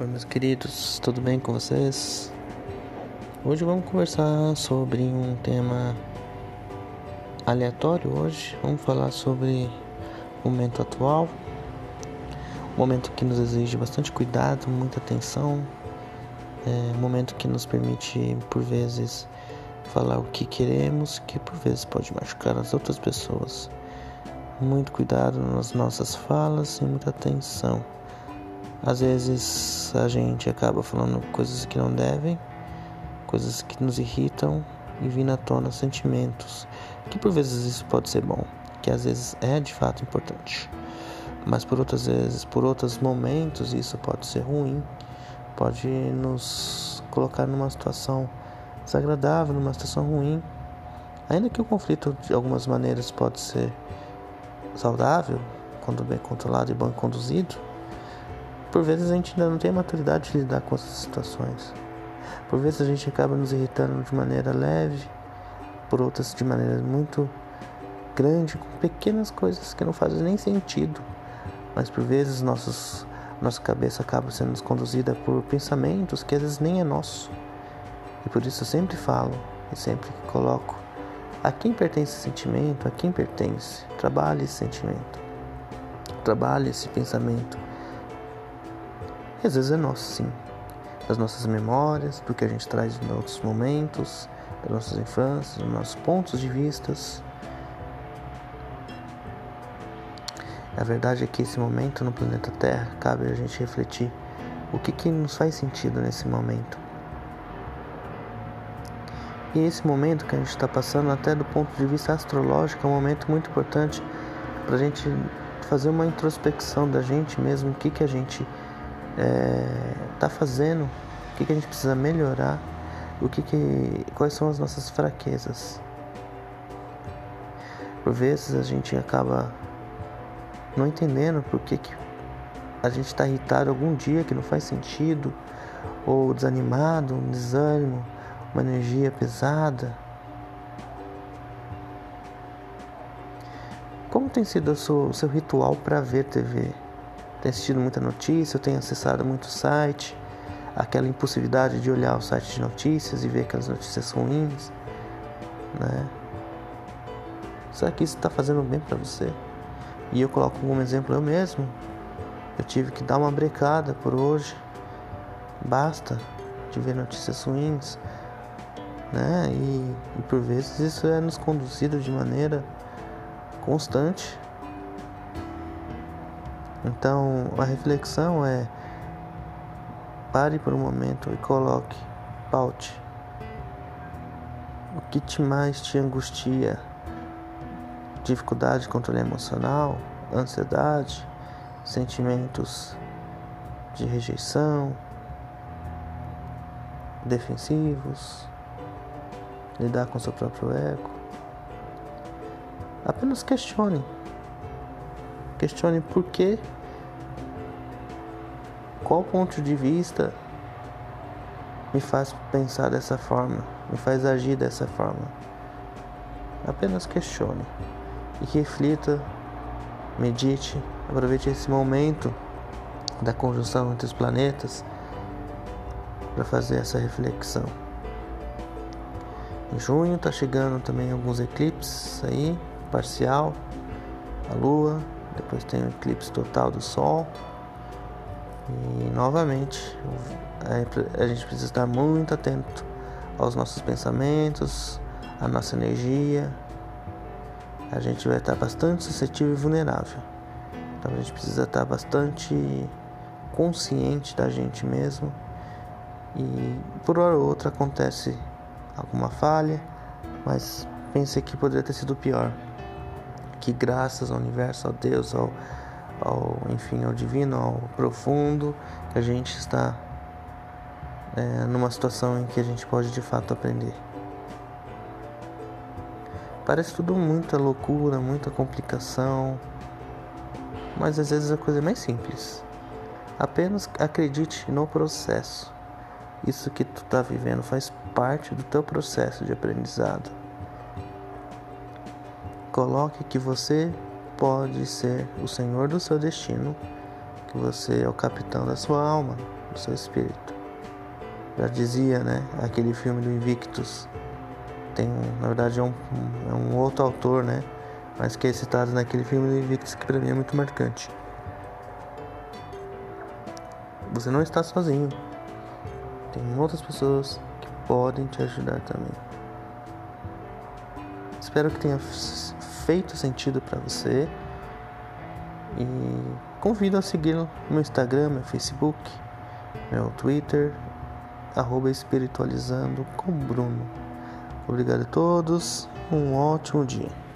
Oi, meus queridos, tudo bem com vocês? Hoje vamos conversar sobre um tema aleatório. Hoje vamos falar sobre o momento atual, um momento que nos exige bastante cuidado, muita atenção, é um momento que nos permite, por vezes, falar o que queremos, que por vezes pode machucar as outras pessoas. Muito cuidado nas nossas falas e muita atenção. Às vezes a gente acaba falando coisas que não devem, coisas que nos irritam e vindo à tona sentimentos, que por vezes isso pode ser bom, que às vezes é de fato importante, mas por outras vezes, por outros momentos, isso pode ser ruim, pode nos colocar numa situação desagradável, numa situação ruim. Ainda que o conflito de algumas maneiras pode ser saudável, quando bem controlado e bem conduzido, por vezes a gente ainda não tem maturidade de lidar com essas situações. Por vezes a gente acaba nos irritando de maneira leve, por outras de maneira muito grande, com pequenas coisas que não fazem nem sentido. Mas por vezes nossos, nossa cabeça acaba sendo conduzida por pensamentos que às vezes nem é nosso. E por isso eu sempre falo e sempre coloco a quem pertence esse sentimento, a quem pertence. Trabalhe esse sentimento. Trabalhe esse pensamento e às vezes é nosso, sim. Das nossas memórias, do que a gente traz de outros momentos, das nossas infâncias, dos nossos pontos de vistas. A verdade é que esse momento no planeta Terra cabe a gente refletir o que, que nos faz sentido nesse momento. E esse momento que a gente está passando, até do ponto de vista astrológico, é um momento muito importante para a gente fazer uma introspecção da gente mesmo, o que, que a gente está é, fazendo, o que, que a gente precisa melhorar, o que, que quais são as nossas fraquezas. Por vezes a gente acaba não entendendo por que, que a gente está irritado algum dia que não faz sentido, ou desanimado, um desânimo, uma energia pesada. Como tem sido o seu, o seu ritual para ver TV? Tem assistido muita notícia, eu tenho acessado muito site, aquela impulsividade de olhar o site de notícias e ver aquelas notícias ruins, né? Será que isso está fazendo bem para você? E eu coloco como exemplo eu mesmo. Eu tive que dar uma brecada por hoje. Basta de ver notícias ruins, né? E, e por vezes isso é nos conduzido de maneira constante então a reflexão é pare por um momento e coloque, paute. O que te mais te angustia? Dificuldade de controle emocional, ansiedade, sentimentos de rejeição, defensivos, lidar com seu próprio ego. Apenas questione. Questione por quê, qual ponto de vista me faz pensar dessa forma, me faz agir dessa forma. Apenas questione e reflita, medite, aproveite esse momento da conjunção entre os planetas para fazer essa reflexão. Em junho está chegando também alguns eclipses aí, parcial, a lua, depois tem o eclipse total do Sol. E novamente a gente precisa estar muito atento aos nossos pensamentos, à nossa energia. A gente vai estar bastante suscetível e vulnerável. Então a gente precisa estar bastante consciente da gente mesmo. E por hora ou outra acontece alguma falha, mas pensei que poderia ter sido pior que graças ao universo, ao Deus, ao, ao enfim, ao divino, ao profundo, a gente está é, numa situação em que a gente pode de fato aprender. Parece tudo muita loucura, muita complicação, mas às vezes a coisa é mais simples. Apenas acredite no processo. Isso que tu está vivendo faz parte do teu processo de aprendizado. Coloque que você pode ser o senhor do seu destino, que você é o capitão da sua alma. do seu espírito. Já dizia, né? Aquele filme do Invictus. Tem, na verdade, é um, é um outro autor, né? Mas que é citado naquele filme do Invictus que para mim é muito marcante. Você não está sozinho. Tem outras pessoas que podem te ajudar também. Espero que tenha feito sentido para você. E convido a seguir no Instagram, meu Facebook, meu Twitter, arroba espiritualizando com Bruno. Obrigado a todos, um ótimo dia.